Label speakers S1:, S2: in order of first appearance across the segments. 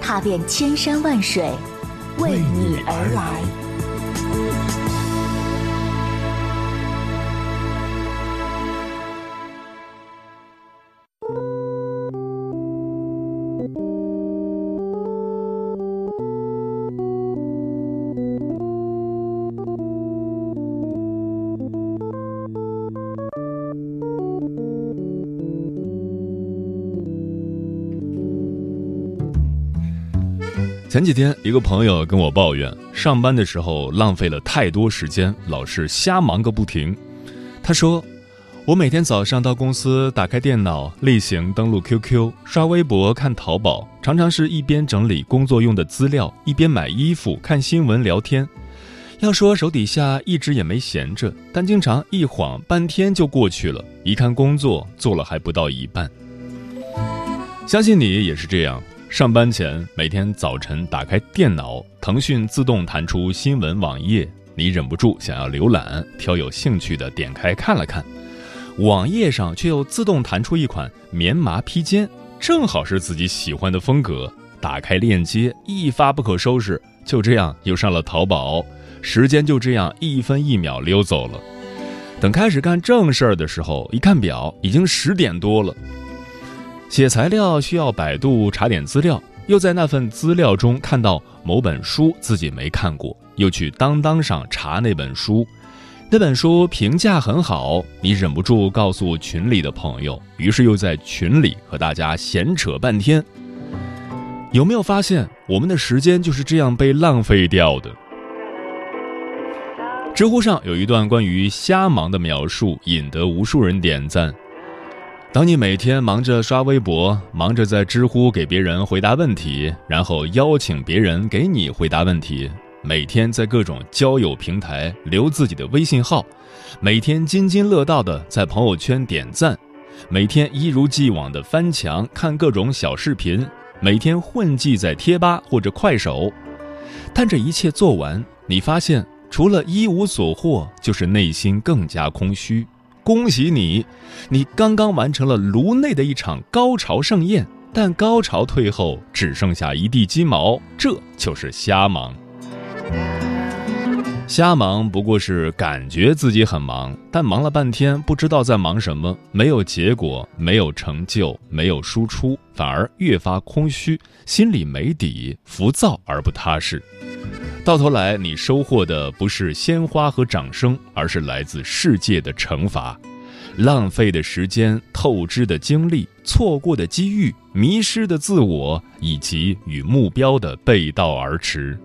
S1: 踏遍千山万水，为你而来。
S2: 前几天，一个朋友跟我抱怨，上班的时候浪费了太多时间，老是瞎忙个不停。他说：“我每天早上到公司，打开电脑，例行登录 QQ、刷微博、看淘宝，常常是一边整理工作用的资料，一边买衣服、看新闻、聊天。要说手底下一直也没闲着，但经常一晃半天就过去了，一看工作做了还不到一半。相信你也是这样。”上班前，每天早晨打开电脑，腾讯自动弹出新闻网页，你忍不住想要浏览，挑有兴趣的点开看了看，网页上却又自动弹出一款棉麻披肩，正好是自己喜欢的风格。打开链接，一发不可收拾，就这样又上了淘宝，时间就这样一分一秒溜走了。等开始干正事儿的时候，一看表，已经十点多了。写材料需要百度查点资料，又在那份资料中看到某本书自己没看过，又去当当上查那本书，那本书评价很好，你忍不住告诉群里的朋友，于是又在群里和大家闲扯半天。有没有发现我们的时间就是这样被浪费掉的？知乎上有一段关于瞎忙的描述，引得无数人点赞。当你每天忙着刷微博，忙着在知乎给别人回答问题，然后邀请别人给你回答问题，每天在各种交友平台留自己的微信号，每天津津乐道的在朋友圈点赞，每天一如既往的翻墙看各种小视频，每天混迹在贴吧或者快手，但这一切做完，你发现除了一无所获，就是内心更加空虚。恭喜你，你刚刚完成了颅内的一场高潮盛宴，但高潮退后只剩下一地鸡毛，这就是瞎忙。瞎忙不过是感觉自己很忙，但忙了半天不知道在忙什么，没有结果，没有成就，没有输出，反而越发空虚，心里没底，浮躁而不踏实。到头来，你收获的不是鲜花和掌声，而是来自世界的惩罚。浪费的时间、透支的精力、错过的机遇、迷失的自我，以及与目标的背道而驰。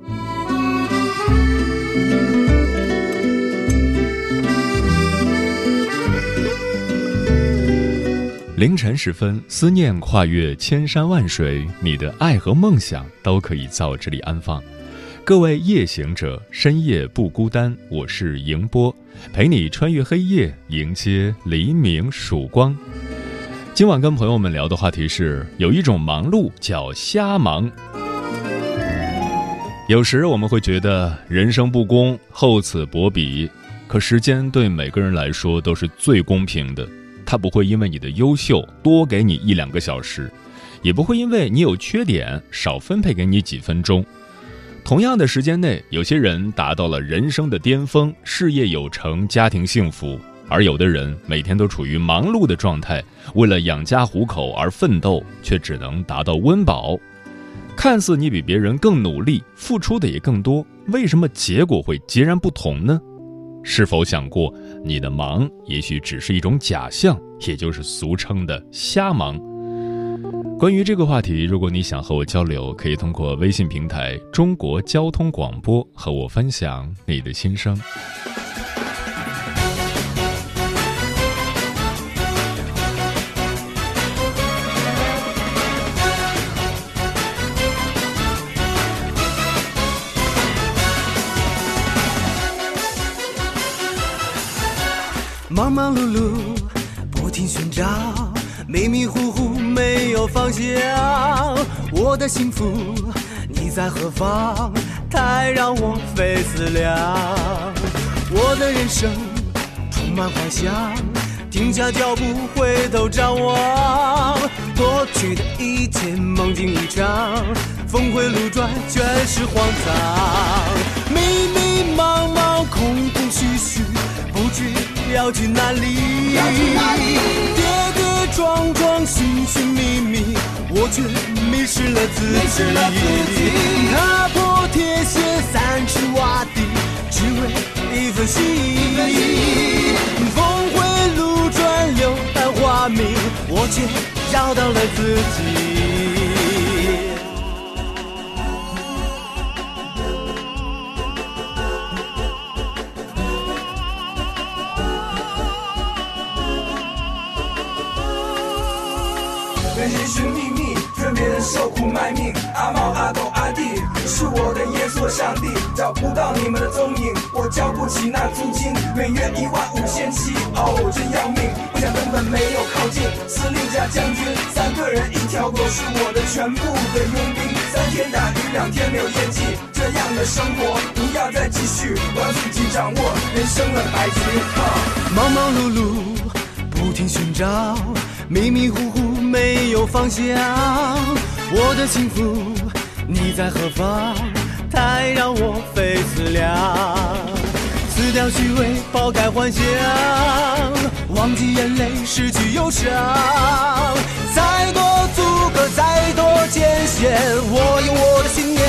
S2: 凌晨时分，思念跨越千山万水，你的爱和梦想都可以在我这里安放。各位夜行者，深夜不孤单。我是迎波，陪你穿越黑夜，迎接黎明曙光。今晚跟朋友们聊的话题是：有一种忙碌叫瞎忙。有时我们会觉得人生不公，厚此薄彼。可时间对每个人来说都是最公平的，他不会因为你的优秀多给你一两个小时，也不会因为你有缺点少分配给你几分钟。同样的时间内，有些人达到了人生的巅峰，事业有成，家庭幸福；而有的人每天都处于忙碌的状态，为了养家糊口而奋斗，却只能达到温饱。看似你比别人更努力，付出的也更多，为什么结果会截然不同呢？是否想过，你的忙也许只是一种假象，也就是俗称的瞎忙？关于这个话题，如果你想和我交流，可以通过微信平台“中国交通广播”和我分享你的心声。
S3: 忙忙碌碌，不停寻找，迷迷糊糊没有方向。我的幸福，你在何方？太让我费思量。我的人生充满幻想，停下脚步，回头张望。过去的一切梦境一场，峰回路转，全是荒唐。迷迷茫茫，空空虚虚，知要去哪里。跌跌撞撞，寻寻觅觅，我却迷失了自己。踏破铁鞋，三尺洼地，只为一份心意。峰回路转，柳暗花明，我却找到了自己。
S4: 别人受苦卖命。阿猫阿狗阿弟是我的耶稣上帝，找不到你们的踪影，我交不起那租金，每月一万五千七，哦，真要命！我想根本没有靠近，司令加将军，三个人一条狗是我的全部的佣兵，三天打鱼两天没有业绩，这样的生活不要再继续，我要自己掌握人生的白局。
S3: 忙忙碌碌，不停寻找，迷迷糊糊没有方向。我的幸福，你在何方？太让我费思量。撕掉虚伪，抛开幻想，忘记眼泪，失去忧伤。再多阻隔，再多艰险，我有我的信念，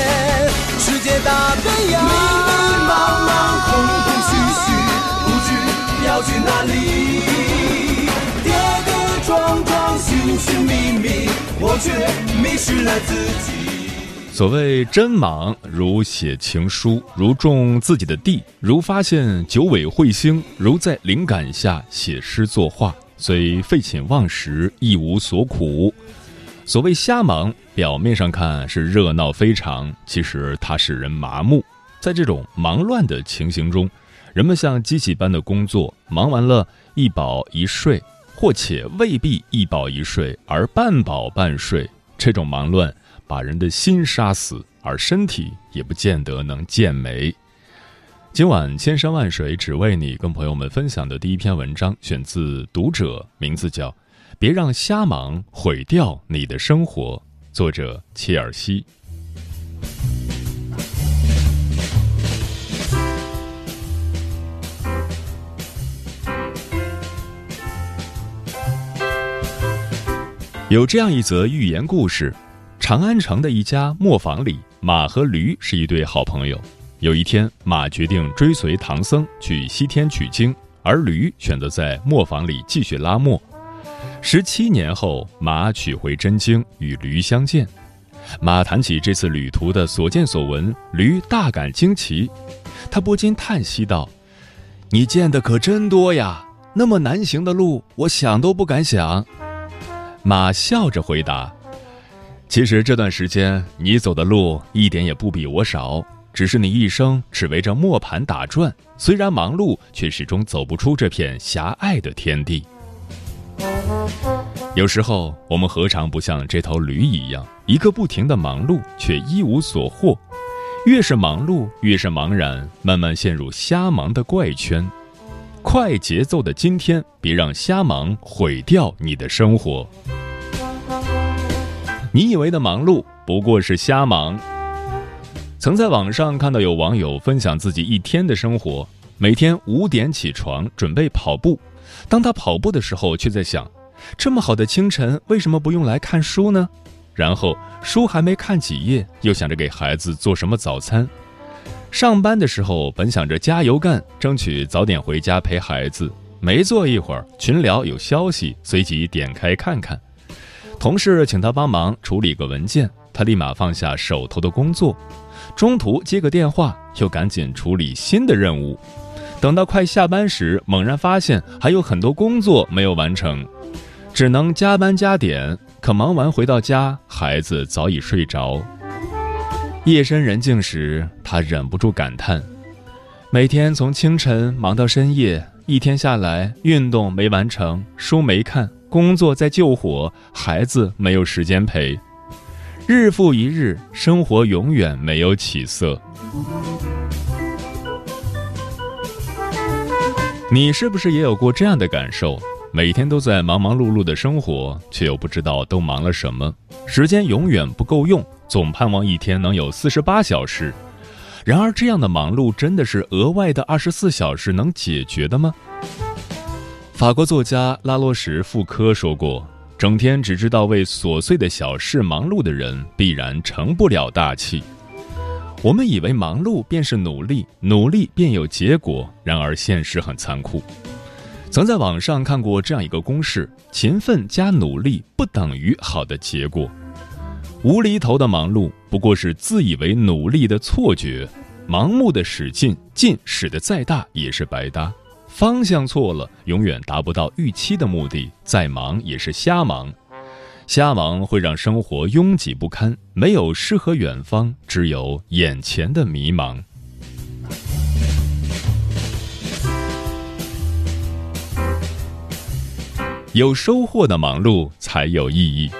S3: 世界大变样。迷迷茫茫，空空虚虚，不知要去哪里。跌跌撞撞，寻寻觅觅，我却迷失了自己。
S2: 所谓真忙，如写情书，如种自己的地，如发现九尾彗星，如在灵感下写诗作画，虽废寝忘食，一无所苦。所谓瞎忙，表面上看是热闹非常，其实它使人麻木。在这种忙乱的情形中，人们像机器般的工作，忙完了一饱一睡，或且未必一饱一睡，而半饱半睡。这种忙乱。把人的心杀死，而身体也不见得能健美。今晚千山万水只为你，跟朋友们分享的第一篇文章选自《读者》，名字叫《别让瞎忙毁掉你的生活》，作者切尔西。有这样一则寓言故事。长安城的一家磨坊里，马和驴是一对好朋友。有一天，马决定追随唐僧去西天取经，而驴选择在磨坊里继续拉磨。十七年后，马取回真经，与驴相见。马谈起这次旅途的所见所闻，驴大感惊奇，他不禁叹息道：“你见的可真多呀！那么难行的路，我想都不敢想。”马笑着回答。其实这段时间你走的路一点也不比我少，只是你一生只围着磨盘打转，虽然忙碌，却始终走不出这片狭隘的天地。有时候我们何尝不像这头驴一样，一个不停的忙碌，却一无所获。越是忙碌，越是茫然，慢慢陷入瞎忙的怪圈。快节奏的今天，别让瞎忙毁掉你的生活。你以为的忙碌不过是瞎忙。曾在网上看到有网友分享自己一天的生活：每天五点起床准备跑步，当他跑步的时候，却在想，这么好的清晨，为什么不用来看书呢？然后书还没看几页，又想着给孩子做什么早餐。上班的时候本想着加油干，争取早点回家陪孩子，没坐一会儿，群聊有消息，随即点开看看。同事请他帮忙处理个文件，他立马放下手头的工作，中途接个电话，又赶紧处理新的任务。等到快下班时，猛然发现还有很多工作没有完成，只能加班加点。可忙完回到家，孩子早已睡着。夜深人静时，他忍不住感叹：每天从清晨忙到深夜，一天下来，运动没完成，书没看，工作在救火，孩子没有时间陪，日复一日，生活永远没有起色。你是不是也有过这样的感受？每天都在忙忙碌碌的生活，却又不知道都忙了什么，时间永远不够用，总盼望一天能有四十八小时。然而，这样的忙碌真的是额外的二十四小时能解决的吗？法国作家拉洛什·傅科说过：“整天只知道为琐碎的小事忙碌的人，必然成不了大器。”我们以为忙碌便是努力，努力便有结果，然而现实很残酷。曾在网上看过这样一个公式：勤奋加努力不等于好的结果。无厘头的忙碌不过是自以为努力的错觉，盲目的使劲，劲使得再大也是白搭。方向错了，永远达不到预期的目的，再忙也是瞎忙。瞎忙会让生活拥挤不堪，没有诗和远方，只有眼前的迷茫。有收获的忙碌才有意义。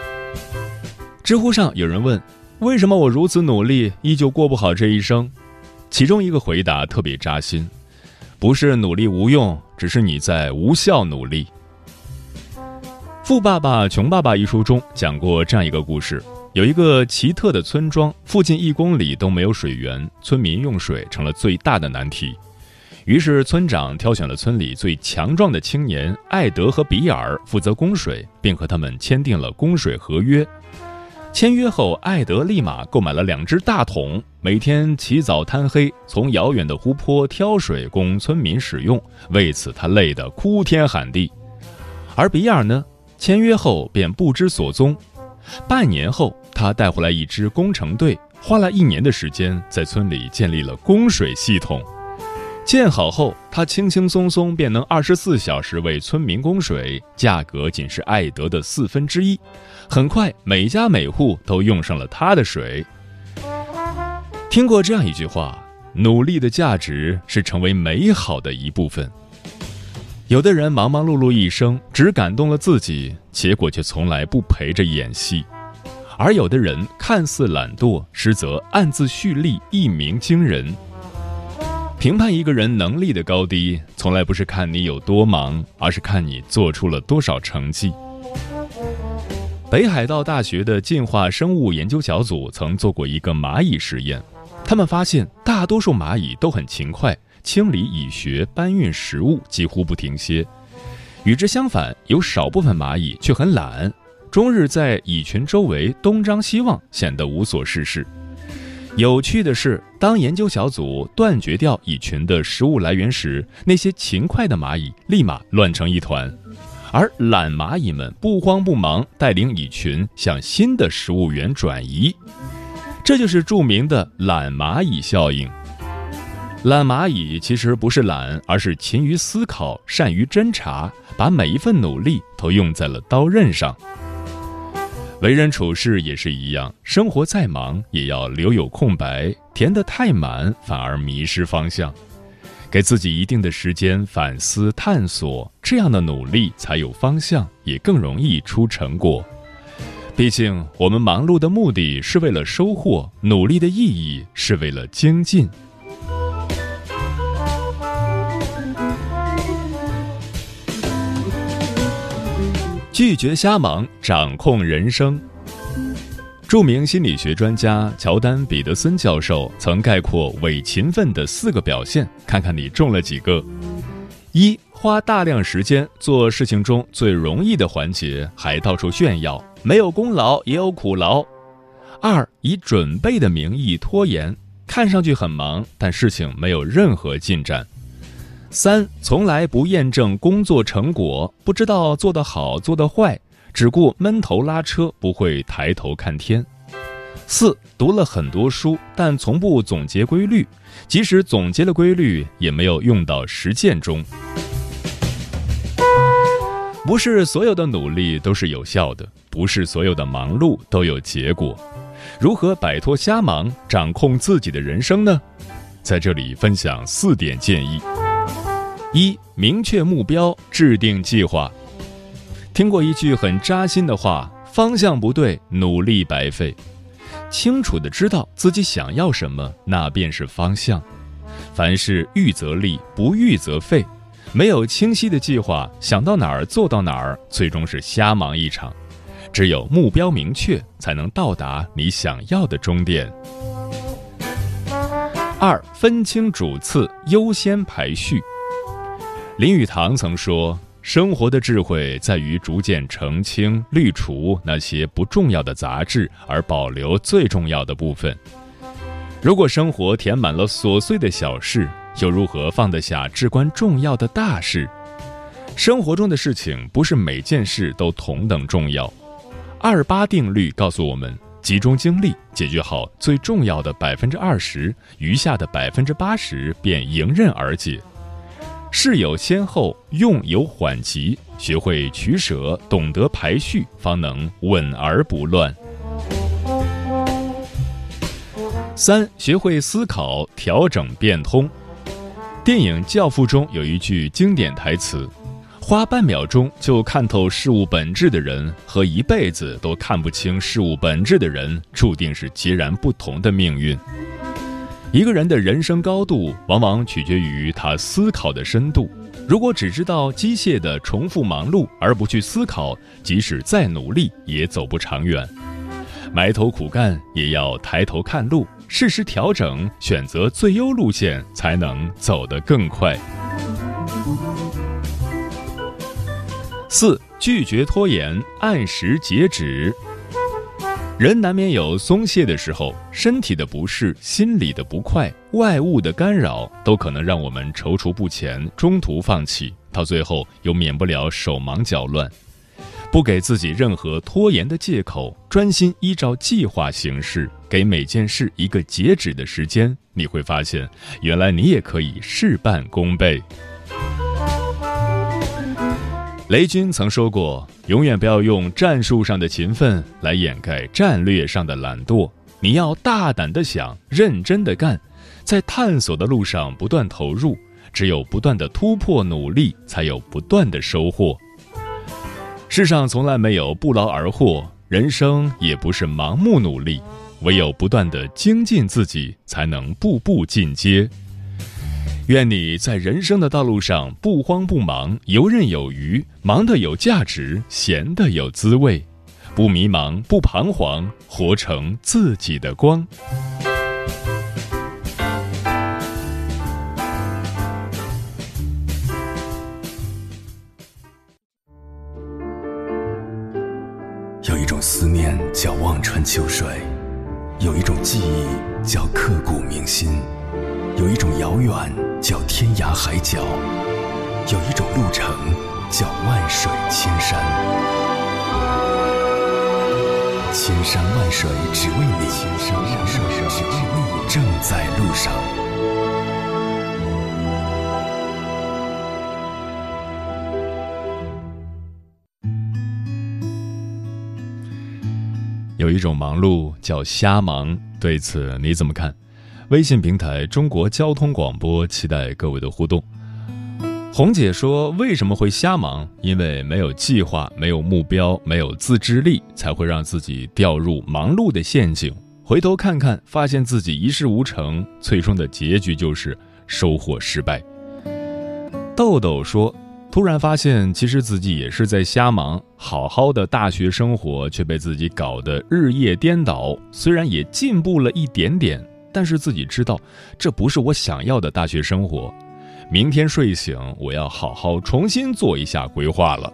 S2: 知乎上有人问：“为什么我如此努力，依旧过不好这一生？”其中一个回答特别扎心：“不是努力无用，只是你在无效努力。”《富爸爸穷爸爸》一书中讲过这样一个故事：有一个奇特的村庄，附近一公里都没有水源，村民用水成了最大的难题。于是，村长挑选了村里最强壮的青年艾德和比尔负责供水，并和他们签订了供水合约。签约后，艾德立马购买了两只大桶，每天起早贪黑从遥远的湖泊挑水供村民使用，为此他累得哭天喊地。而比尔呢，签约后便不知所踪。半年后，他带回来一支工程队，花了一年的时间在村里建立了供水系统。建好后，他轻轻松松便能二十四小时为村民供水，价格仅是艾德的四分之一。很快，每家每户都用上了他的水。听过这样一句话：努力的价值是成为美好的一部分。有的人忙忙碌碌一生，只感动了自己，结果却从来不陪着演戏；而有的人看似懒惰，实则暗自蓄力，一鸣惊人。评判一个人能力的高低，从来不是看你有多忙，而是看你做出了多少成绩。北海道大学的进化生物研究小组曾做过一个蚂蚁实验，他们发现大多数蚂蚁都很勤快，清理蚁穴、搬运食物几乎不停歇。与之相反，有少部分蚂蚁却很懒，终日在蚁群周围东张西望，显得无所事事。有趣的是，当研究小组断绝掉蚁群的食物来源时，那些勤快的蚂蚁立马乱成一团，而懒蚂蚁们不慌不忙，带领蚁群向新的食物源转移。这就是著名的懒蚂蚁效应。懒蚂蚁其实不是懒，而是勤于思考，善于侦查，把每一份努力都用在了刀刃上。为人处事也是一样，生活再忙也要留有空白，填得太满反而迷失方向。给自己一定的时间反思探索，这样的努力才有方向，也更容易出成果。毕竟，我们忙碌的目的是为了收获，努力的意义是为了精进。拒绝瞎忙，掌控人生。著名心理学专家乔丹·彼得森教授曾概括伪勤奋的四个表现，看看你中了几个：一、花大量时间做事情中最容易的环节，还到处炫耀，没有功劳也有苦劳；二、以准备的名义拖延，看上去很忙，但事情没有任何进展。三从来不验证工作成果，不知道做得好做得坏，只顾闷头拉车，不会抬头看天。四读了很多书，但从不总结规律，即使总结了规律，也没有用到实践中。不是所有的努力都是有效的，不是所有的忙碌都有结果。如何摆脱瞎忙，掌控自己的人生呢？在这里分享四点建议。一、明确目标，制定计划。听过一句很扎心的话：方向不对，努力白费。清楚的知道自己想要什么，那便是方向。凡事预则立，不预则废。没有清晰的计划，想到哪儿做到哪儿，最终是瞎忙一场。只有目标明确，才能到达你想要的终点。二，分清主次，优先排序。林语堂曾说：“生活的智慧在于逐渐澄清、滤除那些不重要的杂质，而保留最重要的部分。如果生活填满了琐碎的小事，又如何放得下至关重要的大事？生活中的事情不是每件事都同等重要。二八定律告诉我们：集中精力解决好最重要的百分之二十，余下的百分之八十便迎刃而解。事有先后，用有缓急，学会取舍，懂得排序，方能稳而不乱。三，学会思考，调整变通。电影《教父》中有一句经典台词：“花半秒钟就看透事物本质的人，和一辈子都看不清事物本质的人，注定是截然不同的命运。”一个人的人生高度，往往取决于他思考的深度。如果只知道机械的重复忙碌，而不去思考，即使再努力，也走不长远。埋头苦干，也要抬头看路。适时调整，选择最优路线，才能走得更快。四、拒绝拖延，按时截止。人难免有松懈的时候，身体的不适、心理的不快、外物的干扰，都可能让我们踌躇不前，中途放弃，到最后又免不了手忙脚乱。不给自己任何拖延的借口，专心依照计划行事，给每件事一个截止的时间，你会发现，原来你也可以事半功倍。雷军曾说过：“永远不要用战术上的勤奋来掩盖战略上的懒惰，你要大胆的想，认真的干，在探索的路上不断投入，只有不断的突破努力，才有不断的收获。”世上从来没有不劳而获，人生也不是盲目努力，唯有不断的精进自己，才能步步进阶。愿你在人生的道路上不慌不忙，游刃有余，忙得有价值，闲得有滋味，不迷茫，不彷徨，活成自己的光。
S5: 有一种思念叫望穿秋水，有一种记忆叫刻骨铭心，有一种遥远叫天涯海角，有一种路程叫万水千山。千山万水只为你，千山万水只为你，正在路上。
S2: 有一种忙碌叫瞎忙，对此你怎么看？微信平台中国交通广播期待各位的互动。红姐说：“为什么会瞎忙？因为没有计划，没有目标，没有自制力，才会让自己掉入忙碌的陷阱。回头看看，发现自己一事无成，最终的结局就是收获失败。”豆豆说。突然发现，其实自己也是在瞎忙。好好的大学生活却被自己搞得日夜颠倒。虽然也进步了一点点，但是自己知道，这不是我想要的大学生活。明天睡醒，我要好好重新做一下规划了。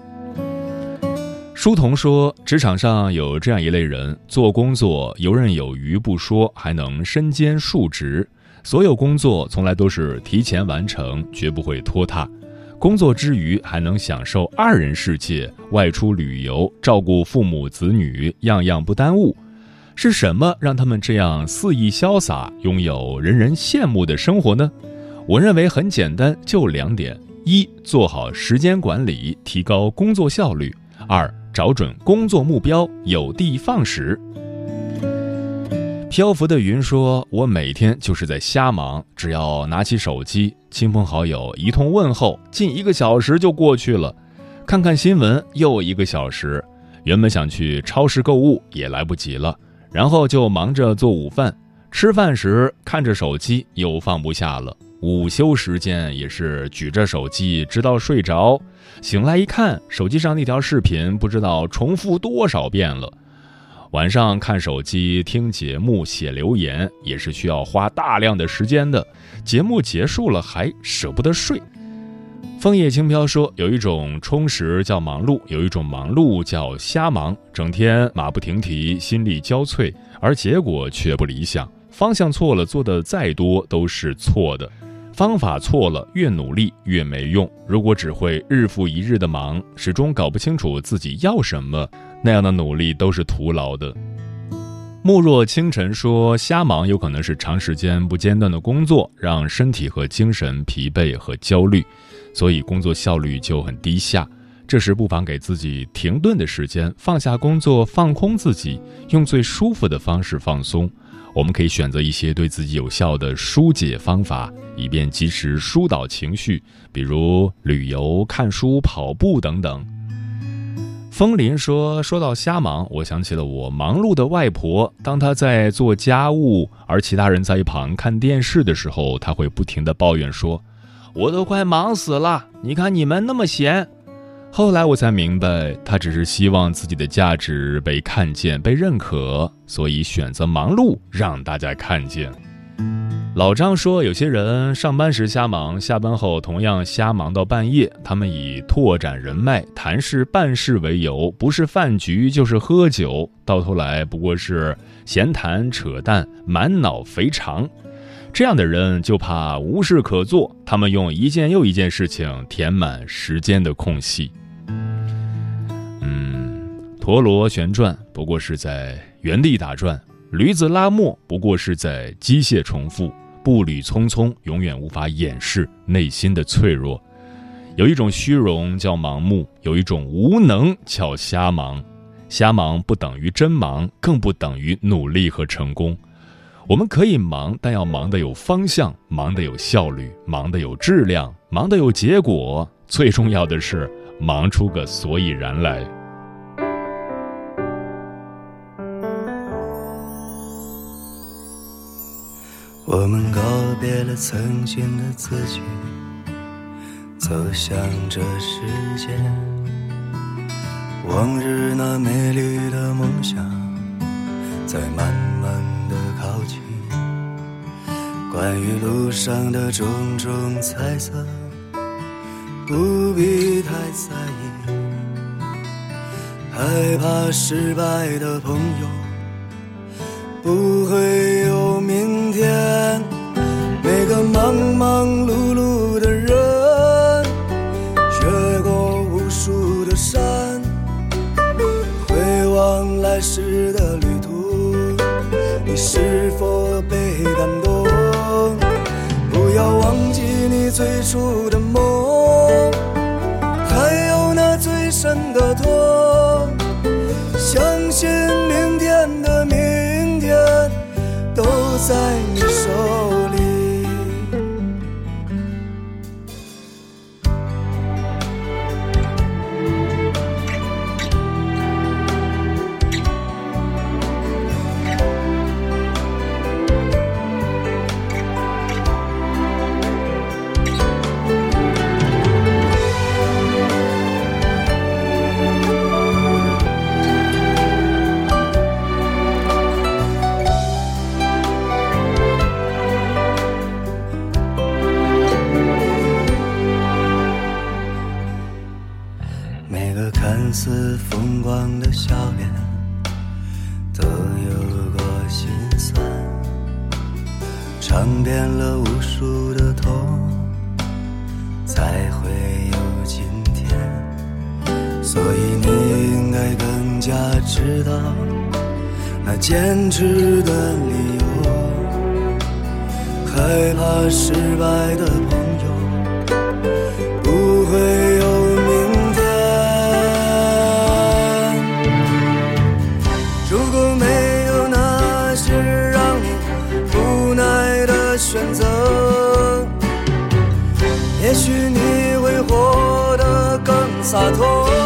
S2: 书童说，职场上有这样一类人，做工作游刃有余不说，还能身兼数职，所有工作从来都是提前完成，绝不会拖沓。工作之余还能享受二人世界，外出旅游，照顾父母子女，样样不耽误。是什么让他们这样肆意潇洒，拥有人人羡慕的生活呢？我认为很简单，就两点：一，做好时间管理，提高工作效率；二，找准工作目标，有的放矢。漂浮的云说：“我每天就是在瞎忙，只要拿起手机，亲朋好友一通问候，近一个小时就过去了。看看新闻，又一个小时。原本想去超市购物，也来不及了。然后就忙着做午饭，吃饭时看着手机又放不下了。午休时间也是举着手机直到睡着，醒来一看，手机上那条视频不知道重复多少遍了。”晚上看手机、听节目、写留言，也是需要花大量的时间的。节目结束了还舍不得睡。枫叶轻飘说：“有一种充实叫忙碌，有一种忙碌叫瞎忙，整天马不停蹄、心力交瘁，而结果却不理想。方向错了，做的再多都是错的。方法错了，越努力越没用。如果只会日复一日的忙，始终搞不清楚自己要什么。”那样的努力都是徒劳的。慕若清晨说：“瞎忙有可能是长时间不间断的工作，让身体和精神疲惫和焦虑，所以工作效率就很低下。这时不妨给自己停顿的时间，放下工作，放空自己，用最舒服的方式放松。我们可以选择一些对自己有效的疏解方法，以便及时疏导情绪，比如旅游、看书、跑步等等。”风林说：“说到瞎忙，我想起了我忙碌的外婆。当她在做家务，而其他人在一旁看电视的时候，她会不停地抱怨说：‘我都快忙死了，你看你们那么闲。’后来我才明白，他只是希望自己的价值被看见、被认可，所以选择忙碌，让大家看见。”老张说：“有些人上班时瞎忙，下班后同样瞎忙到半夜。他们以拓展人脉、谈事办事为由，不是饭局就是喝酒，到头来不过是闲谈扯淡，满脑肥肠。这样的人就怕无事可做，他们用一件又一件事情填满时间的空隙。嗯，陀螺旋转不过是在原地打转，驴子拉磨不过是在机械重复。”步履匆匆，永远无法掩饰内心的脆弱。有一种虚荣叫盲目，有一种无能叫瞎忙。瞎忙不等于真忙，更不等于努力和成功。我们可以忙，但要忙得有方向，忙得有效率，忙得有质量，忙得有结果。最重要的是，忙出个所以然来。
S6: 我们告别了曾经的自己，走向这世界。往日那美丽的梦想，在慢慢慢的靠近。关于路上的种种猜测，不必太在意。害怕失败的朋友，不会有明天。每个忙最初洒脱。